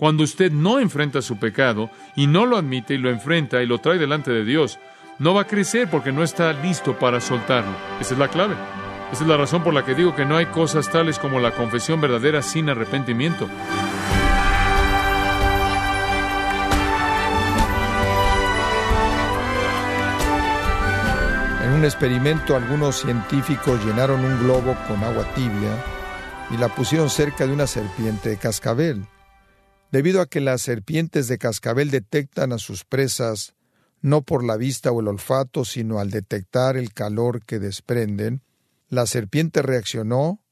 Cuando usted no enfrenta su pecado y no lo admite y lo enfrenta y lo trae delante de Dios, no va a crecer porque no está listo para soltarlo. Esa es la clave. Esa es la razón por la que digo que no hay cosas tales como la confesión verdadera sin arrepentimiento. En un experimento algunos científicos llenaron un globo con agua tibia y la pusieron cerca de una serpiente de cascabel. Debido a que las serpientes de cascabel detectan a sus presas no por la vista o el olfato, sino al detectar el calor que desprenden, la serpiente reaccionó,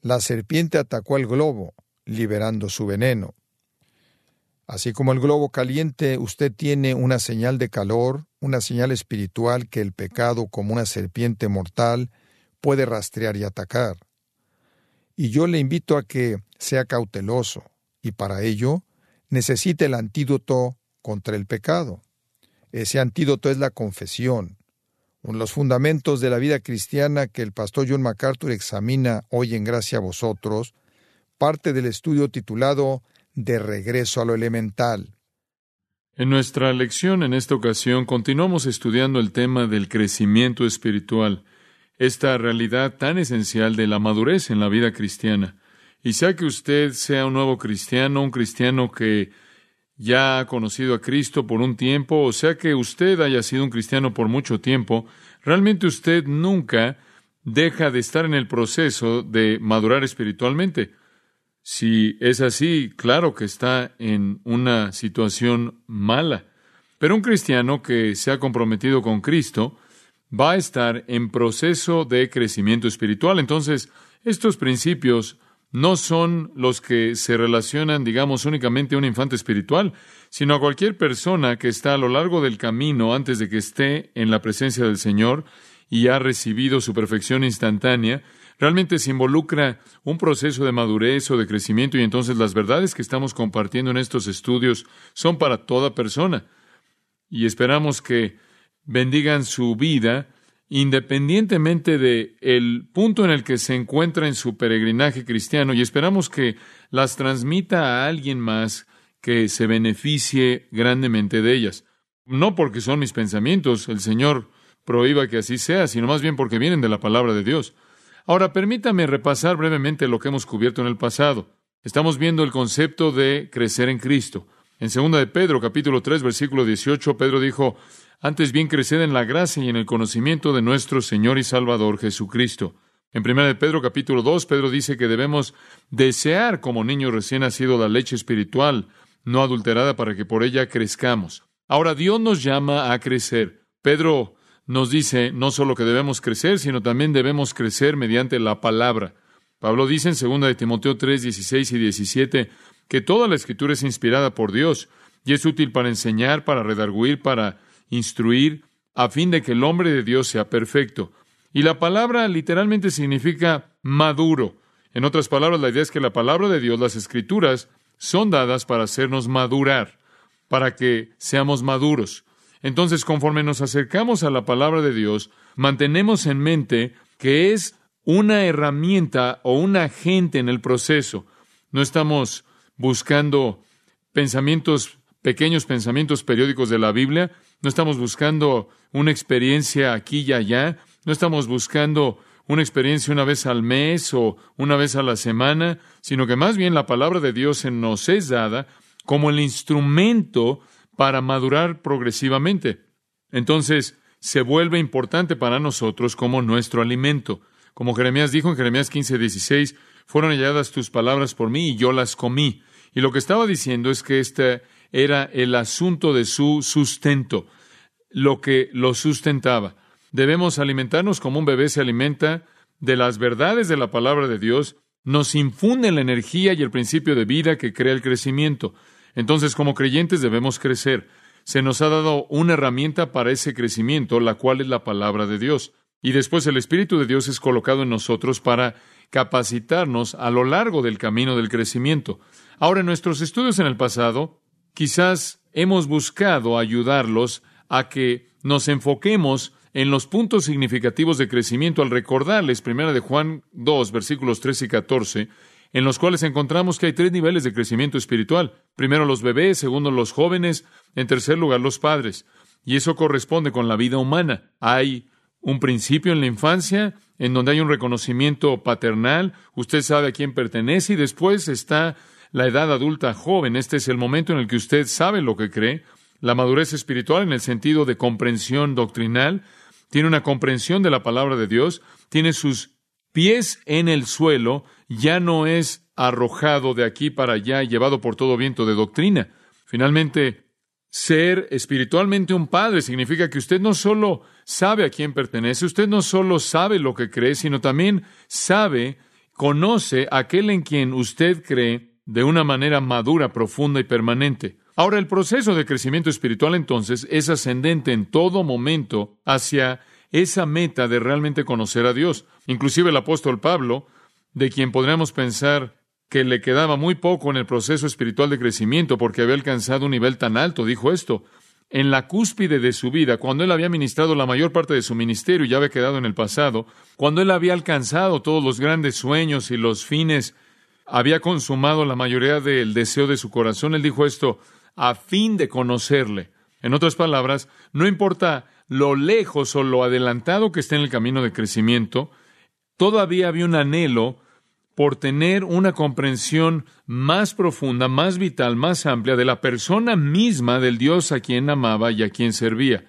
la serpiente atacó al globo, liberando su veneno. Así como el globo caliente, usted tiene una señal de calor, una señal espiritual que el pecado, como una serpiente mortal, puede rastrear y atacar. Y yo le invito a que sea cauteloso, y para ello necesita el antídoto contra el pecado. Ese antídoto es la confesión, uno de los fundamentos de la vida cristiana que el pastor John MacArthur examina hoy en Gracia a vosotros, parte del estudio titulado De regreso a lo elemental. En nuestra lección en esta ocasión continuamos estudiando el tema del crecimiento espiritual, esta realidad tan esencial de la madurez en la vida cristiana. Y sea que usted sea un nuevo cristiano, un cristiano que ya ha conocido a Cristo por un tiempo, o sea que usted haya sido un cristiano por mucho tiempo, realmente usted nunca deja de estar en el proceso de madurar espiritualmente. Si es así, claro que está en una situación mala. Pero un cristiano que se ha comprometido con Cristo va a estar en proceso de crecimiento espiritual. Entonces, estos principios no son los que se relacionan, digamos, únicamente a un infante espiritual, sino a cualquier persona que está a lo largo del camino antes de que esté en la presencia del Señor y ha recibido su perfección instantánea, realmente se involucra un proceso de madurez o de crecimiento y entonces las verdades que estamos compartiendo en estos estudios son para toda persona. Y esperamos que bendigan su vida independientemente de el punto en el que se encuentra en su peregrinaje cristiano y esperamos que las transmita a alguien más que se beneficie grandemente de ellas. No porque son mis pensamientos, el Señor prohíba que así sea, sino más bien porque vienen de la palabra de Dios. Ahora, permítame repasar brevemente lo que hemos cubierto en el pasado. Estamos viendo el concepto de crecer en Cristo. En 2 de Pedro, capítulo 3, versículo 18, Pedro dijo, antes bien creced en la gracia y en el conocimiento de nuestro Señor y Salvador Jesucristo. En 1 de Pedro capítulo 2, Pedro dice que debemos desear como niños recién nacido la leche espiritual, no adulterada, para que por ella crezcamos. Ahora Dios nos llama a crecer. Pedro nos dice no solo que debemos crecer, sino también debemos crecer mediante la palabra. Pablo dice en 2 de Timoteo 3, 16 y 17 que toda la escritura es inspirada por Dios y es útil para enseñar, para redarguir, para instruir, a fin de que el hombre de Dios sea perfecto. Y la palabra literalmente significa maduro. En otras palabras, la idea es que la palabra de Dios, las escrituras, son dadas para hacernos madurar, para que seamos maduros. Entonces, conforme nos acercamos a la palabra de Dios, mantenemos en mente que es una herramienta o un agente en el proceso. No estamos buscando pensamientos, pequeños pensamientos periódicos de la Biblia, no estamos buscando una experiencia aquí y allá, no estamos buscando una experiencia una vez al mes o una vez a la semana, sino que más bien la palabra de Dios nos es dada como el instrumento para madurar progresivamente. Entonces, se vuelve importante para nosotros como nuestro alimento. Como Jeremías dijo en Jeremías 15, 16, fueron halladas tus palabras por mí y yo las comí. Y lo que estaba diciendo es que este era el asunto de su sustento, lo que lo sustentaba. Debemos alimentarnos como un bebé se alimenta de las verdades de la palabra de Dios, nos infunde la energía y el principio de vida que crea el crecimiento. Entonces, como creyentes debemos crecer. Se nos ha dado una herramienta para ese crecimiento, la cual es la palabra de Dios. Y después el Espíritu de Dios es colocado en nosotros para capacitarnos a lo largo del camino del crecimiento. Ahora, en nuestros estudios en el pasado, quizás hemos buscado ayudarlos a que nos enfoquemos en los puntos significativos de crecimiento al recordarles, primera de Juan 2, versículos 13 y 14, en los cuales encontramos que hay tres niveles de crecimiento espiritual. Primero los bebés, segundo los jóvenes, en tercer lugar los padres. Y eso corresponde con la vida humana. Hay un principio en la infancia en donde hay un reconocimiento paternal, usted sabe a quién pertenece y después está la edad adulta joven. Este es el momento en el que usted sabe lo que cree. La madurez espiritual en el sentido de comprensión doctrinal, tiene una comprensión de la palabra de Dios, tiene sus pies en el suelo, ya no es arrojado de aquí para allá y llevado por todo viento de doctrina. Finalmente, ser espiritualmente un padre significa que usted no solo sabe a quién pertenece, usted no solo sabe lo que cree, sino también sabe, conoce a aquel en quien usted cree de una manera madura, profunda y permanente. Ahora, el proceso de crecimiento espiritual entonces es ascendente en todo momento hacia esa meta de realmente conocer a Dios. Inclusive el apóstol Pablo, de quien podríamos pensar que le quedaba muy poco en el proceso espiritual de crecimiento porque había alcanzado un nivel tan alto, dijo esto. En la cúspide de su vida, cuando él había ministrado la mayor parte de su ministerio y ya había quedado en el pasado, cuando él había alcanzado todos los grandes sueños y los fines, había consumado la mayoría del deseo de su corazón, él dijo esto, a fin de conocerle. En otras palabras, no importa lo lejos o lo adelantado que esté en el camino de crecimiento, todavía había un anhelo por tener una comprensión más profunda, más vital, más amplia de la persona misma del Dios a quien amaba y a quien servía.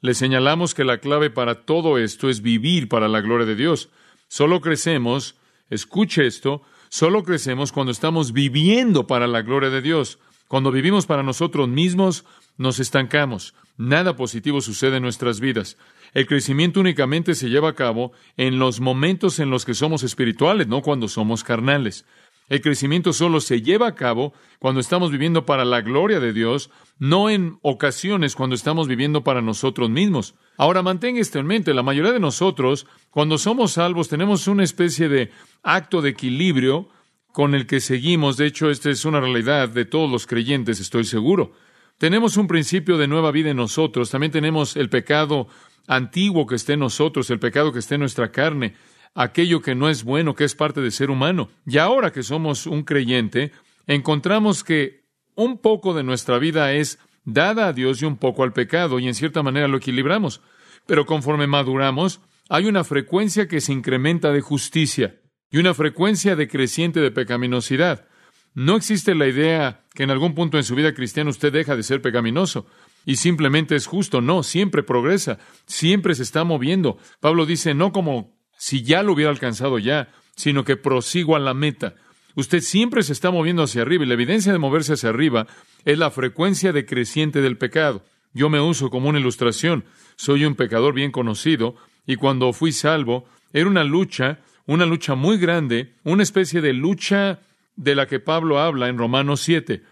Le señalamos que la clave para todo esto es vivir para la gloria de Dios. Solo crecemos, escuche esto, solo crecemos cuando estamos viviendo para la gloria de Dios. Cuando vivimos para nosotros mismos, nos estancamos. Nada positivo sucede en nuestras vidas. El crecimiento únicamente se lleva a cabo en los momentos en los que somos espirituales, no cuando somos carnales. El crecimiento solo se lleva a cabo cuando estamos viviendo para la gloria de Dios, no en ocasiones cuando estamos viviendo para nosotros mismos. Ahora mantenga esto en mente, la mayoría de nosotros, cuando somos salvos, tenemos una especie de acto de equilibrio con el que seguimos. De hecho, esta es una realidad de todos los creyentes, estoy seguro. Tenemos un principio de nueva vida en nosotros, también tenemos el pecado antiguo que esté en nosotros, el pecado que esté en nuestra carne, aquello que no es bueno, que es parte del ser humano. Y ahora que somos un creyente, encontramos que un poco de nuestra vida es dada a Dios y un poco al pecado, y en cierta manera lo equilibramos. Pero conforme maduramos, hay una frecuencia que se incrementa de justicia y una frecuencia decreciente de pecaminosidad. No existe la idea que en algún punto en su vida cristiana usted deja de ser pecaminoso y simplemente es justo. No, siempre progresa, siempre se está moviendo. Pablo dice, no como si ya lo hubiera alcanzado ya, sino que prosigo a la meta. Usted siempre se está moviendo hacia arriba y la evidencia de moverse hacia arriba es la frecuencia decreciente del pecado. Yo me uso como una ilustración. Soy un pecador bien conocido y cuando fui salvo era una lucha, una lucha muy grande, una especie de lucha de la que Pablo habla en Romanos 7.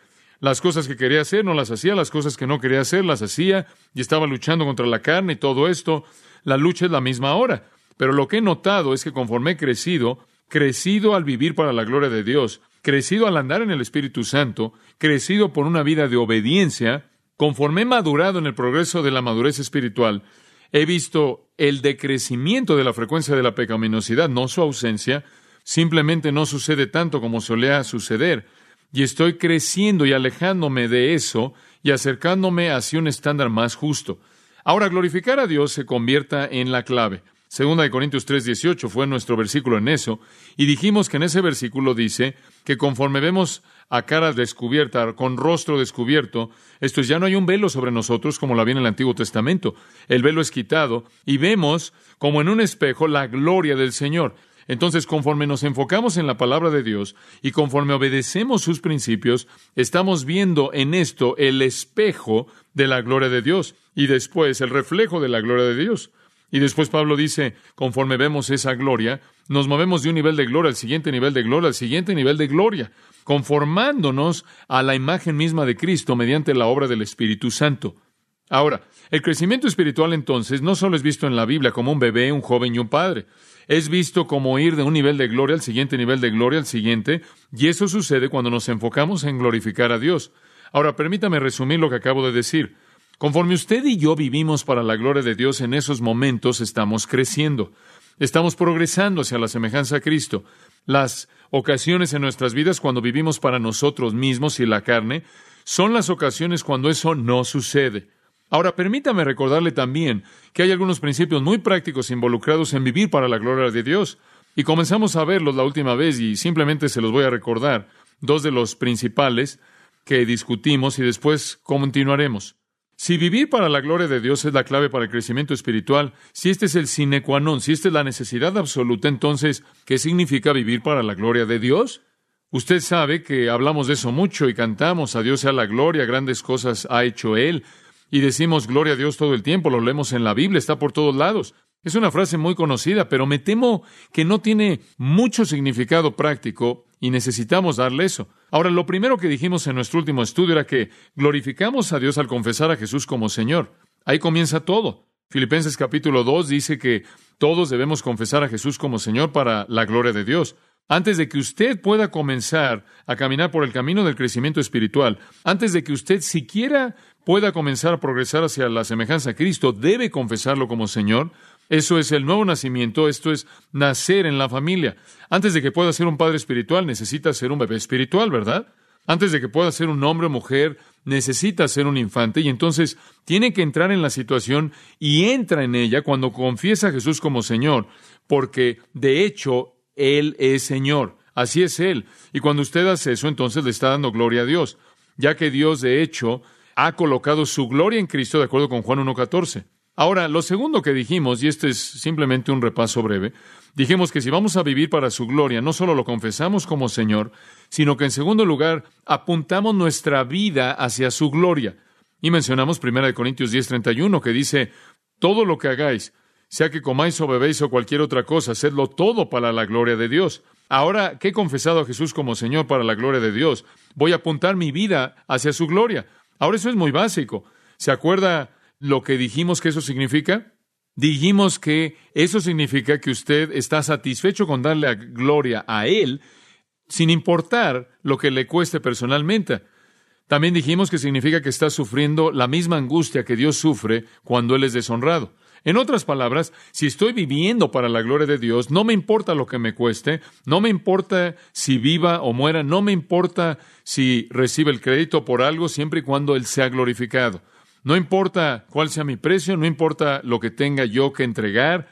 Las cosas que quería hacer no las hacía, las cosas que no quería hacer las hacía y estaba luchando contra la carne y todo esto. La lucha es la misma ahora. Pero lo que he notado es que conforme he crecido, crecido al vivir para la gloria de Dios, crecido al andar en el Espíritu Santo, crecido por una vida de obediencia, conforme he madurado en el progreso de la madurez espiritual, he visto el decrecimiento de la frecuencia de la pecaminosidad, no su ausencia, simplemente no sucede tanto como solía suceder y estoy creciendo y alejándome de eso y acercándome hacia un estándar más justo. Ahora, glorificar a Dios se convierta en la clave. Segunda de Corintios 3:18 fue nuestro versículo en eso, y dijimos que en ese versículo dice que conforme vemos a cara descubierta, con rostro descubierto, esto es, ya no hay un velo sobre nosotros como lo había en el Antiguo Testamento. El velo es quitado y vemos como en un espejo la gloria del Señor. Entonces, conforme nos enfocamos en la palabra de Dios y conforme obedecemos sus principios, estamos viendo en esto el espejo de la gloria de Dios y después el reflejo de la gloria de Dios. Y después Pablo dice, conforme vemos esa gloria, nos movemos de un nivel de gloria al siguiente nivel de gloria, al siguiente nivel de gloria, conformándonos a la imagen misma de Cristo mediante la obra del Espíritu Santo. Ahora, el crecimiento espiritual entonces no solo es visto en la Biblia como un bebé, un joven y un padre es visto como ir de un nivel de gloria al siguiente nivel de gloria al siguiente, y eso sucede cuando nos enfocamos en glorificar a Dios. Ahora, permítame resumir lo que acabo de decir. Conforme usted y yo vivimos para la gloria de Dios en esos momentos, estamos creciendo. Estamos progresando hacia la semejanza a Cristo. Las ocasiones en nuestras vidas cuando vivimos para nosotros mismos y la carne son las ocasiones cuando eso no sucede. Ahora, permítame recordarle también que hay algunos principios muy prácticos involucrados en vivir para la gloria de Dios. Y comenzamos a verlos la última vez y simplemente se los voy a recordar. Dos de los principales que discutimos y después continuaremos. Si vivir para la gloria de Dios es la clave para el crecimiento espiritual, si este es el sine qua non, si esta es la necesidad absoluta, entonces, ¿qué significa vivir para la gloria de Dios? Usted sabe que hablamos de eso mucho y cantamos a Dios sea la gloria, grandes cosas ha hecho Él, y decimos gloria a Dios todo el tiempo, lo leemos en la Biblia, está por todos lados. Es una frase muy conocida, pero me temo que no tiene mucho significado práctico y necesitamos darle eso. Ahora, lo primero que dijimos en nuestro último estudio era que glorificamos a Dios al confesar a Jesús como Señor. Ahí comienza todo. Filipenses capítulo 2 dice que todos debemos confesar a Jesús como Señor para la gloria de Dios. Antes de que usted pueda comenzar a caminar por el camino del crecimiento espiritual, antes de que usted siquiera pueda comenzar a progresar hacia la semejanza a Cristo, debe confesarlo como Señor. Eso es el nuevo nacimiento, esto es nacer en la familia. Antes de que pueda ser un padre espiritual, necesita ser un bebé espiritual, ¿verdad? Antes de que pueda ser un hombre o mujer, necesita ser un infante y entonces tiene que entrar en la situación y entra en ella cuando confiesa a Jesús como Señor, porque de hecho Él es Señor. Así es Él. Y cuando usted hace eso, entonces le está dando gloria a Dios, ya que Dios de hecho ha colocado su gloria en Cristo de acuerdo con Juan 1.14. Ahora, lo segundo que dijimos, y este es simplemente un repaso breve, dijimos que si vamos a vivir para su gloria, no solo lo confesamos como Señor, sino que en segundo lugar apuntamos nuestra vida hacia su gloria. Y mencionamos 1 Corintios 10:31 que dice, todo lo que hagáis, sea que comáis o bebéis o cualquier otra cosa, hacedlo todo para la gloria de Dios. Ahora que he confesado a Jesús como Señor para la gloria de Dios, voy a apuntar mi vida hacia su gloria. Ahora eso es muy básico. ¿Se acuerda lo que dijimos que eso significa? Dijimos que eso significa que usted está satisfecho con darle gloria a Él sin importar lo que le cueste personalmente. También dijimos que significa que está sufriendo la misma angustia que Dios sufre cuando Él es deshonrado. En otras palabras, si estoy viviendo para la gloria de Dios, no me importa lo que me cueste, no me importa si viva o muera, no me importa si recibe el crédito por algo, siempre y cuando Él sea glorificado. No importa cuál sea mi precio, no importa lo que tenga yo que entregar.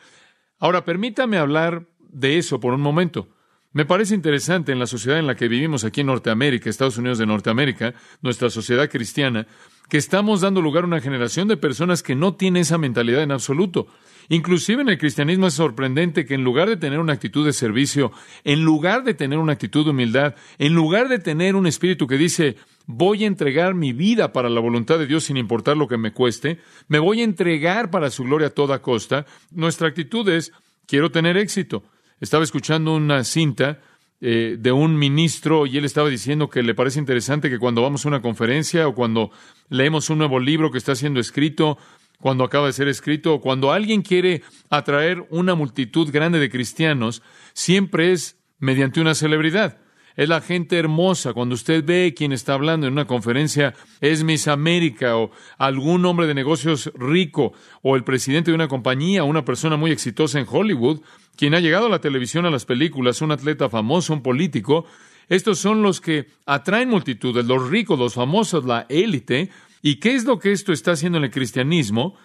Ahora, permítame hablar de eso por un momento. Me parece interesante en la sociedad en la que vivimos aquí en Norteamérica, Estados Unidos de Norteamérica, nuestra sociedad cristiana, que estamos dando lugar a una generación de personas que no tiene esa mentalidad en absoluto. Inclusive en el cristianismo es sorprendente que en lugar de tener una actitud de servicio, en lugar de tener una actitud de humildad, en lugar de tener un espíritu que dice, voy a entregar mi vida para la voluntad de Dios sin importar lo que me cueste, me voy a entregar para su gloria a toda costa, nuestra actitud es, quiero tener éxito. Estaba escuchando una cinta eh, de un ministro y él estaba diciendo que le parece interesante que cuando vamos a una conferencia o cuando leemos un nuevo libro que está siendo escrito, cuando acaba de ser escrito, o cuando alguien quiere atraer una multitud grande de cristianos, siempre es mediante una celebridad. Es la gente hermosa. Cuando usted ve quien está hablando en una conferencia, es Miss América o algún hombre de negocios rico o el presidente de una compañía, una persona muy exitosa en Hollywood, quien ha llegado a la televisión, a las películas, un atleta famoso, un político. Estos son los que atraen multitudes, los ricos, los famosos, la élite. ¿Y qué es lo que esto está haciendo en el cristianismo?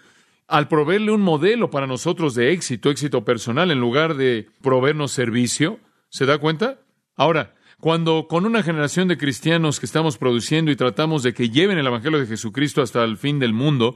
Al proveerle un modelo para nosotros de éxito, éxito personal, en lugar de proveernos servicio. ¿Se da cuenta? Ahora, cuando con una generación de cristianos que estamos produciendo y tratamos de que lleven el Evangelio de Jesucristo hasta el fin del mundo,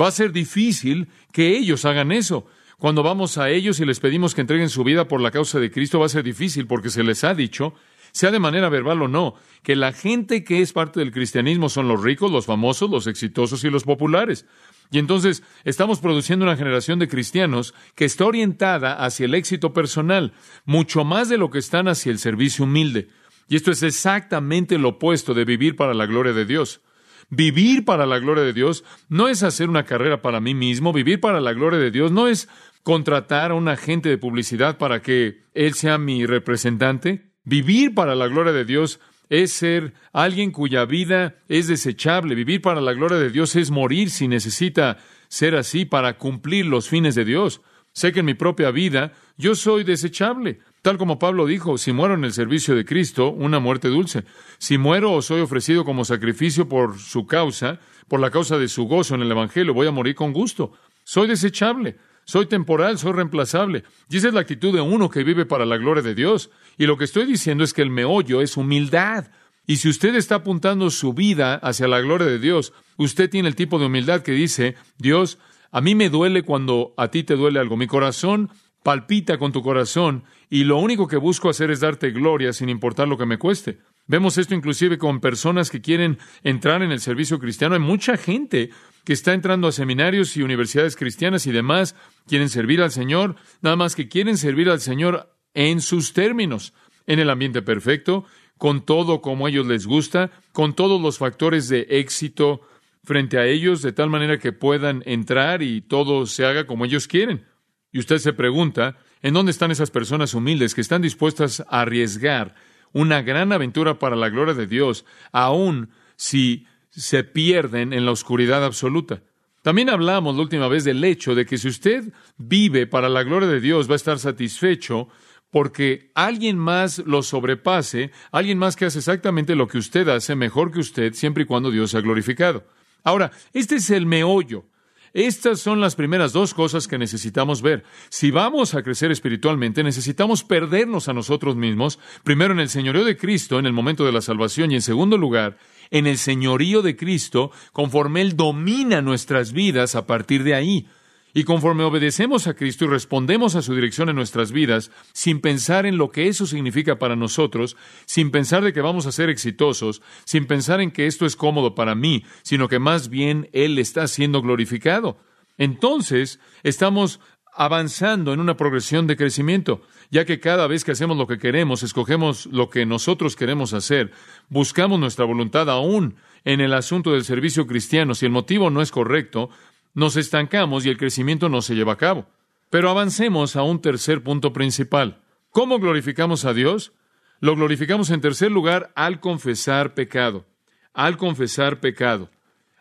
va a ser difícil que ellos hagan eso. Cuando vamos a ellos y les pedimos que entreguen su vida por la causa de Cristo, va a ser difícil porque se les ha dicho, sea de manera verbal o no, que la gente que es parte del cristianismo son los ricos, los famosos, los exitosos y los populares. Y entonces estamos produciendo una generación de cristianos que está orientada hacia el éxito personal, mucho más de lo que están hacia el servicio humilde. Y esto es exactamente lo opuesto de vivir para la gloria de Dios. Vivir para la gloria de Dios no es hacer una carrera para mí mismo, vivir para la gloria de Dios no es contratar a un agente de publicidad para que él sea mi representante. Vivir para la gloria de Dios es ser alguien cuya vida es desechable. Vivir para la gloria de Dios es morir si necesita ser así para cumplir los fines de Dios. Sé que en mi propia vida yo soy desechable. Tal como Pablo dijo, si muero en el servicio de Cristo, una muerte dulce. Si muero o soy ofrecido como sacrificio por su causa, por la causa de su gozo en el Evangelio, voy a morir con gusto. Soy desechable, soy temporal, soy reemplazable. Y esa es la actitud de uno que vive para la gloria de Dios. Y lo que estoy diciendo es que el meollo es humildad. Y si usted está apuntando su vida hacia la gloria de Dios, usted tiene el tipo de humildad que dice, Dios, a mí me duele cuando a ti te duele algo. Mi corazón palpita con tu corazón y lo único que busco hacer es darte gloria sin importar lo que me cueste. Vemos esto inclusive con personas que quieren entrar en el servicio cristiano. Hay mucha gente que está entrando a seminarios y universidades cristianas y demás, quieren servir al Señor, nada más que quieren servir al Señor en sus términos, en el ambiente perfecto, con todo como a ellos les gusta, con todos los factores de éxito frente a ellos de tal manera que puedan entrar y todo se haga como ellos quieren. Y usted se pregunta, ¿en dónde están esas personas humildes que están dispuestas a arriesgar una gran aventura para la gloria de Dios, aun si se pierden en la oscuridad absoluta? También hablamos la última vez del hecho de que si usted vive para la gloria de Dios va a estar satisfecho porque alguien más lo sobrepase, alguien más que hace exactamente lo que usted hace mejor que usted, siempre y cuando Dios sea glorificado. Ahora, este es el meollo. Estas son las primeras dos cosas que necesitamos ver. Si vamos a crecer espiritualmente, necesitamos perdernos a nosotros mismos, primero en el señorío de Cristo, en el momento de la salvación, y en segundo lugar, en el señorío de Cristo, conforme Él domina nuestras vidas a partir de ahí. Y conforme obedecemos a Cristo y respondemos a su dirección en nuestras vidas, sin pensar en lo que eso significa para nosotros, sin pensar de que vamos a ser exitosos, sin pensar en que esto es cómodo para mí, sino que más bien Él está siendo glorificado. Entonces, estamos avanzando en una progresión de crecimiento, ya que cada vez que hacemos lo que queremos, escogemos lo que nosotros queremos hacer, buscamos nuestra voluntad aún en el asunto del servicio cristiano, si el motivo no es correcto, nos estancamos y el crecimiento no se lleva a cabo. Pero avancemos a un tercer punto principal. ¿Cómo glorificamos a Dios? Lo glorificamos en tercer lugar al confesar pecado. Al confesar pecado.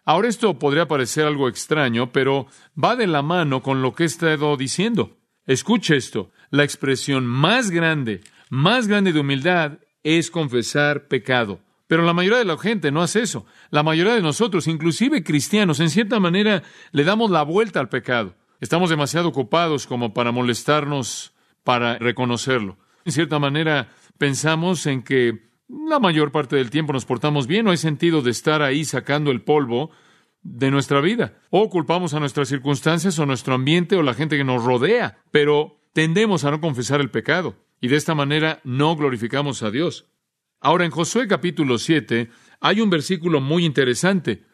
Ahora esto podría parecer algo extraño, pero va de la mano con lo que he estado diciendo. Escuche esto. La expresión más grande, más grande de humildad es confesar pecado. Pero la mayoría de la gente no hace eso. La mayoría de nosotros, inclusive cristianos, en cierta manera le damos la vuelta al pecado. Estamos demasiado ocupados como para molestarnos para reconocerlo. En cierta manera pensamos en que la mayor parte del tiempo nos portamos bien, no hay sentido de estar ahí sacando el polvo de nuestra vida. O culpamos a nuestras circunstancias o nuestro ambiente o la gente que nos rodea, pero tendemos a no confesar el pecado y de esta manera no glorificamos a Dios. Ahora, en Josué capítulo 7 hay un versículo muy interesante.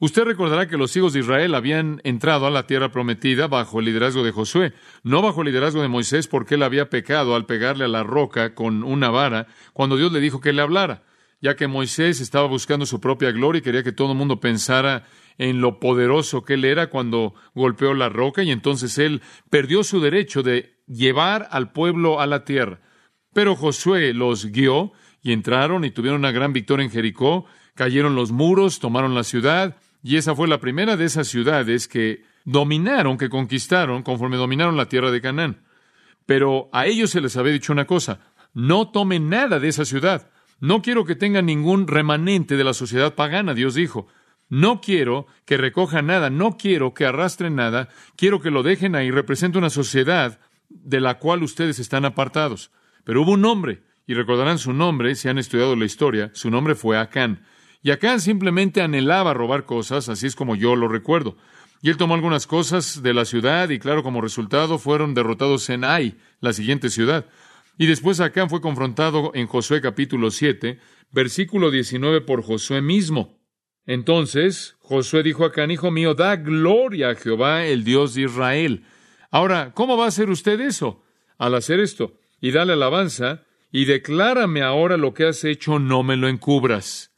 Usted recordará que los hijos de Israel habían entrado a la tierra prometida bajo el liderazgo de Josué, no bajo el liderazgo de Moisés porque él había pecado al pegarle a la roca con una vara cuando Dios le dijo que le hablara, ya que Moisés estaba buscando su propia gloria y quería que todo el mundo pensara en lo poderoso que él era cuando golpeó la roca y entonces él perdió su derecho de llevar al pueblo a la tierra. Pero Josué los guió y entraron y tuvieron una gran victoria en Jericó, cayeron los muros, tomaron la ciudad, y esa fue la primera de esas ciudades que dominaron, que conquistaron conforme dominaron la tierra de Canaán. Pero a ellos se les había dicho una cosa, no tomen nada de esa ciudad. No quiero que tengan ningún remanente de la sociedad pagana, Dios dijo. No quiero que recojan nada, no quiero que arrastren nada, quiero que lo dejen ahí. Representa una sociedad de la cual ustedes están apartados. Pero hubo un hombre y recordarán su nombre si han estudiado la historia, su nombre fue Acán. Y Acán simplemente anhelaba robar cosas, así es como yo lo recuerdo. Y él tomó algunas cosas de la ciudad y claro, como resultado fueron derrotados en Ai, la siguiente ciudad. Y después Acán fue confrontado en Josué capítulo 7, versículo 19 por Josué mismo. Entonces Josué dijo a Acán, hijo mío, da gloria a Jehová, el Dios de Israel. Ahora, ¿cómo va a hacer usted eso? Al hacer esto y darle alabanza, y declárame ahora lo que has hecho, no me lo encubras.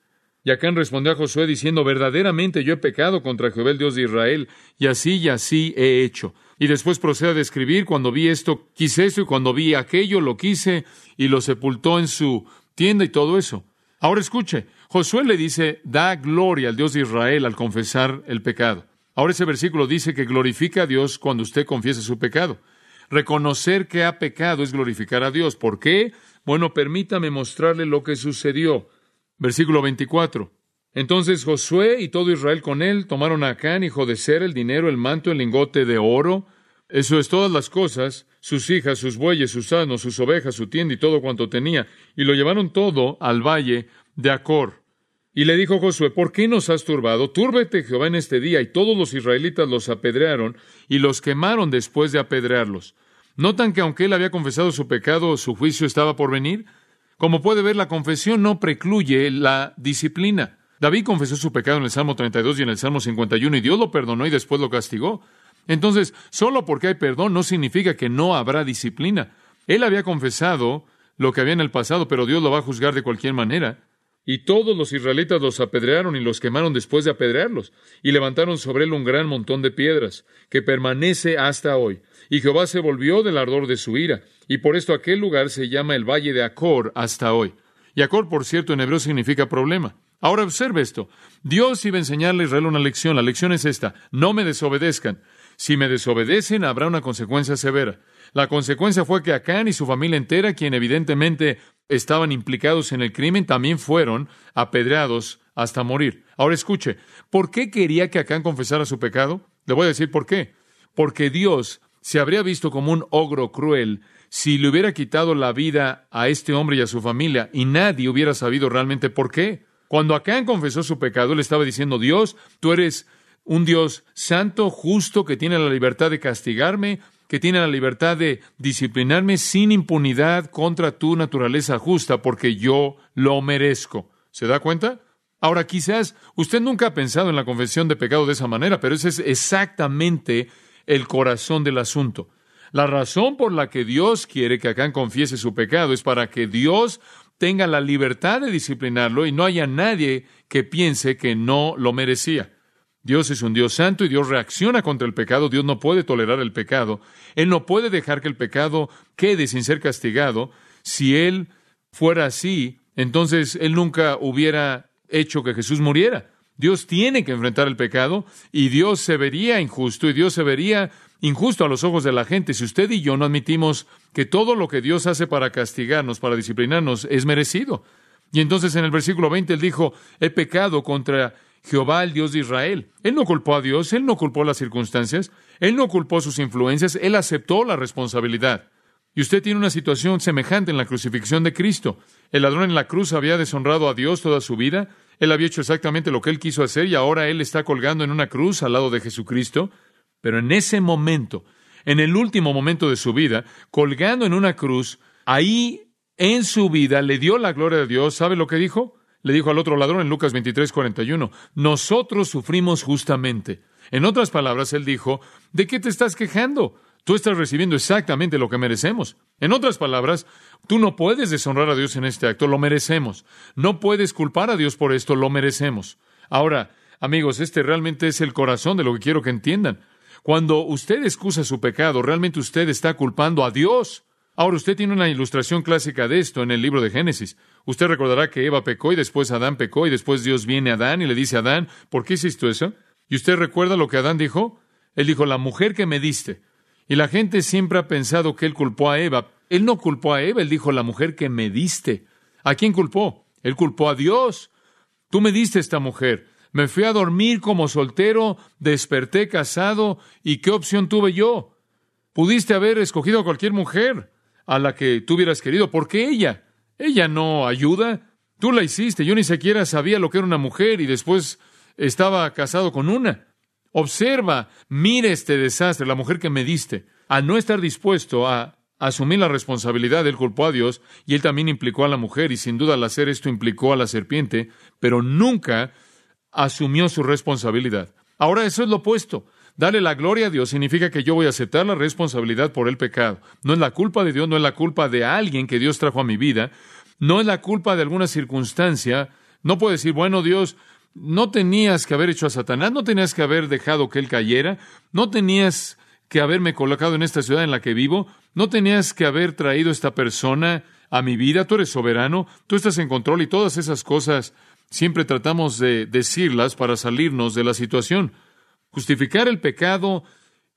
Y Acán respondió a Josué diciendo, verdaderamente yo he pecado contra Jehová el Dios de Israel, y así y así he hecho. Y después procede a describir, cuando vi esto, quise esto, y cuando vi aquello, lo quise, y lo sepultó en su tienda y todo eso. Ahora escuche, Josué le dice, da gloria al Dios de Israel al confesar el pecado. Ahora ese versículo dice que glorifica a Dios cuando usted confiese su pecado. Reconocer que ha pecado es glorificar a Dios. ¿Por qué? Bueno, permítame mostrarle lo que sucedió. Versículo 24. Entonces Josué y todo Israel con él tomaron a Acán, hijo de Ser, el dinero, el manto, el lingote de oro, eso es todas las cosas, sus hijas, sus bueyes, sus asnos, sus ovejas, su tienda y todo cuanto tenía, y lo llevaron todo al valle de Acor. Y le dijo Josué, ¿por qué nos has turbado? Túrbete Jehová en este día. Y todos los israelitas los apedrearon y los quemaron después de apedrearlos. ¿Notan que aunque él había confesado su pecado, su juicio estaba por venir? Como puede ver, la confesión no precluye la disciplina. David confesó su pecado en el Salmo 32 y en el Salmo 51 y Dios lo perdonó y después lo castigó. Entonces, solo porque hay perdón no significa que no habrá disciplina. Él había confesado lo que había en el pasado, pero Dios lo va a juzgar de cualquier manera. Y todos los israelitas los apedrearon y los quemaron después de apedrearlos, y levantaron sobre él un gran montón de piedras, que permanece hasta hoy. Y Jehová se volvió del ardor de su ira, y por esto aquel lugar se llama el Valle de Acor hasta hoy. Y Acor, por cierto, en hebreo significa problema. Ahora observe esto. Dios iba a enseñarle a Israel una lección. La lección es esta. No me desobedezcan. Si me desobedecen, habrá una consecuencia severa. La consecuencia fue que Acán y su familia entera, quien evidentemente estaban implicados en el crimen, también fueron apedreados hasta morir. Ahora escuche, ¿por qué quería que Acán confesara su pecado? Le voy a decir por qué. Porque Dios se habría visto como un ogro cruel si le hubiera quitado la vida a este hombre y a su familia y nadie hubiera sabido realmente por qué. Cuando Acán confesó su pecado, le estaba diciendo, Dios, tú eres un Dios santo, justo, que tiene la libertad de castigarme, que tiene la libertad de disciplinarme sin impunidad contra tu naturaleza justa, porque yo lo merezco. ¿Se da cuenta? Ahora, quizás usted nunca ha pensado en la confesión de pecado de esa manera, pero ese es exactamente el corazón del asunto. La razón por la que Dios quiere que Acán confiese su pecado es para que Dios tenga la libertad de disciplinarlo y no haya nadie que piense que no lo merecía. Dios es un Dios santo y Dios reacciona contra el pecado. Dios no puede tolerar el pecado. Él no puede dejar que el pecado quede sin ser castigado. Si Él fuera así, entonces Él nunca hubiera hecho que Jesús muriera. Dios tiene que enfrentar el pecado y Dios se vería injusto y Dios se vería injusto a los ojos de la gente si usted y yo no admitimos que todo lo que Dios hace para castigarnos, para disciplinarnos, es merecido. Y entonces en el versículo 20 él dijo, he pecado contra Jehová, el Dios de Israel. Él no culpó a Dios, él no culpó las circunstancias, él no culpó sus influencias, él aceptó la responsabilidad. Y usted tiene una situación semejante en la crucifixión de Cristo. El ladrón en la cruz había deshonrado a Dios toda su vida, él había hecho exactamente lo que él quiso hacer y ahora él está colgando en una cruz al lado de Jesucristo. Pero en ese momento, en el último momento de su vida, colgando en una cruz, ahí en su vida le dio la gloria de Dios. ¿Sabe lo que dijo? Le dijo al otro ladrón en Lucas 23, 41, nosotros sufrimos justamente. En otras palabras, él dijo, ¿de qué te estás quejando? Tú estás recibiendo exactamente lo que merecemos. En otras palabras, tú no puedes deshonrar a Dios en este acto, lo merecemos. No puedes culpar a Dios por esto, lo merecemos. Ahora, amigos, este realmente es el corazón de lo que quiero que entiendan. Cuando usted excusa su pecado, realmente usted está culpando a Dios. Ahora, usted tiene una ilustración clásica de esto en el libro de Génesis. Usted recordará que Eva pecó y después Adán pecó y después Dios viene a Adán y le dice a Adán, ¿por qué hiciste eso? ¿Y usted recuerda lo que Adán dijo? Él dijo, la mujer que me diste. Y la gente siempre ha pensado que él culpó a Eva. Él no culpó a Eva, él dijo, la mujer que me diste. ¿A quién culpó? Él culpó a Dios. Tú me diste esta mujer. Me fui a dormir como soltero, desperté casado, ¿y qué opción tuve yo? Pudiste haber escogido a cualquier mujer a la que tú hubieras querido. ¿Por qué ella? Ella no ayuda. Tú la hiciste. Yo ni siquiera sabía lo que era una mujer y después estaba casado con una. Observa, mire este desastre, la mujer que me diste. Al no estar dispuesto a asumir la responsabilidad, él culpó a Dios y él también implicó a la mujer y sin duda al hacer esto implicó a la serpiente, pero nunca asumió su responsabilidad. Ahora eso es lo opuesto. Darle la gloria a Dios significa que yo voy a aceptar la responsabilidad por el pecado. No es la culpa de Dios, no es la culpa de alguien que Dios trajo a mi vida, no es la culpa de alguna circunstancia. No puedo decir, bueno, Dios, no tenías que haber hecho a Satanás, no tenías que haber dejado que él cayera, no tenías que haberme colocado en esta ciudad en la que vivo, no tenías que haber traído esta persona a mi vida, tú eres soberano, tú estás en control y todas esas cosas siempre tratamos de decirlas para salirnos de la situación. Justificar el pecado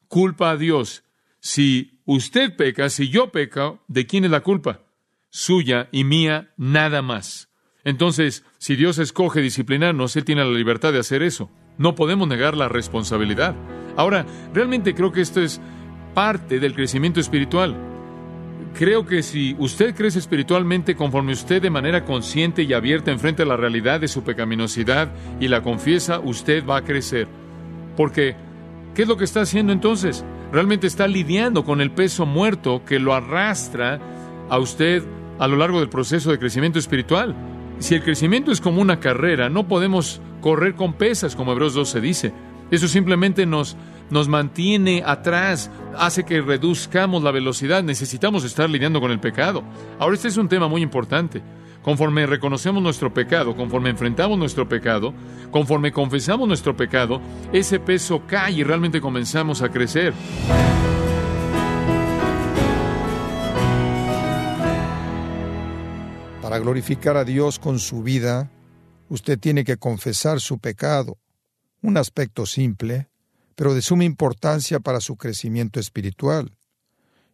culpa a Dios. Si usted peca, si yo peco, ¿de quién es la culpa? Suya y mía, nada más. Entonces, si Dios escoge disciplinarnos, Él tiene la libertad de hacer eso. No podemos negar la responsabilidad. Ahora, realmente creo que esto es parte del crecimiento espiritual. Creo que si usted crece espiritualmente conforme usted de manera consciente y abierta enfrente a la realidad de su pecaminosidad y la confiesa, usted va a crecer. Porque, ¿qué es lo que está haciendo entonces? Realmente está lidiando con el peso muerto que lo arrastra a usted a lo largo del proceso de crecimiento espiritual. Si el crecimiento es como una carrera, no podemos correr con pesas, como Hebreos 12 dice. Eso simplemente nos, nos mantiene atrás, hace que reduzcamos la velocidad. Necesitamos estar lidiando con el pecado. Ahora, este es un tema muy importante. Conforme reconocemos nuestro pecado, conforme enfrentamos nuestro pecado, conforme confesamos nuestro pecado, ese peso cae y realmente comenzamos a crecer. Para glorificar a Dios con su vida, usted tiene que confesar su pecado, un aspecto simple, pero de suma importancia para su crecimiento espiritual.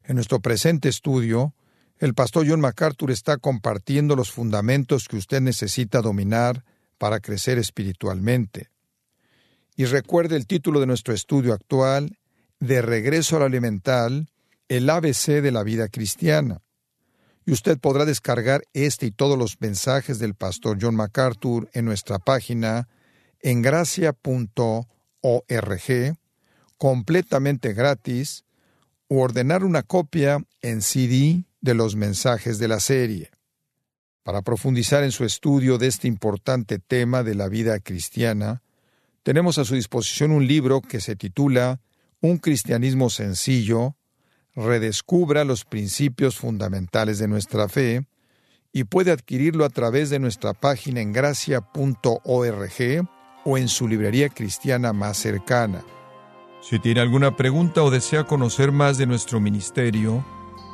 En nuestro presente estudio, el pastor John MacArthur está compartiendo los fundamentos que usted necesita dominar para crecer espiritualmente. Y recuerde el título de nuestro estudio actual, De regreso al elemental, el ABC de la vida cristiana y usted podrá descargar este y todos los mensajes del pastor John MacArthur en nuestra página en gracia.org completamente gratis o ordenar una copia en CD de los mensajes de la serie. Para profundizar en su estudio de este importante tema de la vida cristiana, tenemos a su disposición un libro que se titula Un cristianismo sencillo, redescubra los principios fundamentales de nuestra fe y puede adquirirlo a través de nuestra página en gracia.org o en su librería cristiana más cercana. Si tiene alguna pregunta o desea conocer más de nuestro ministerio,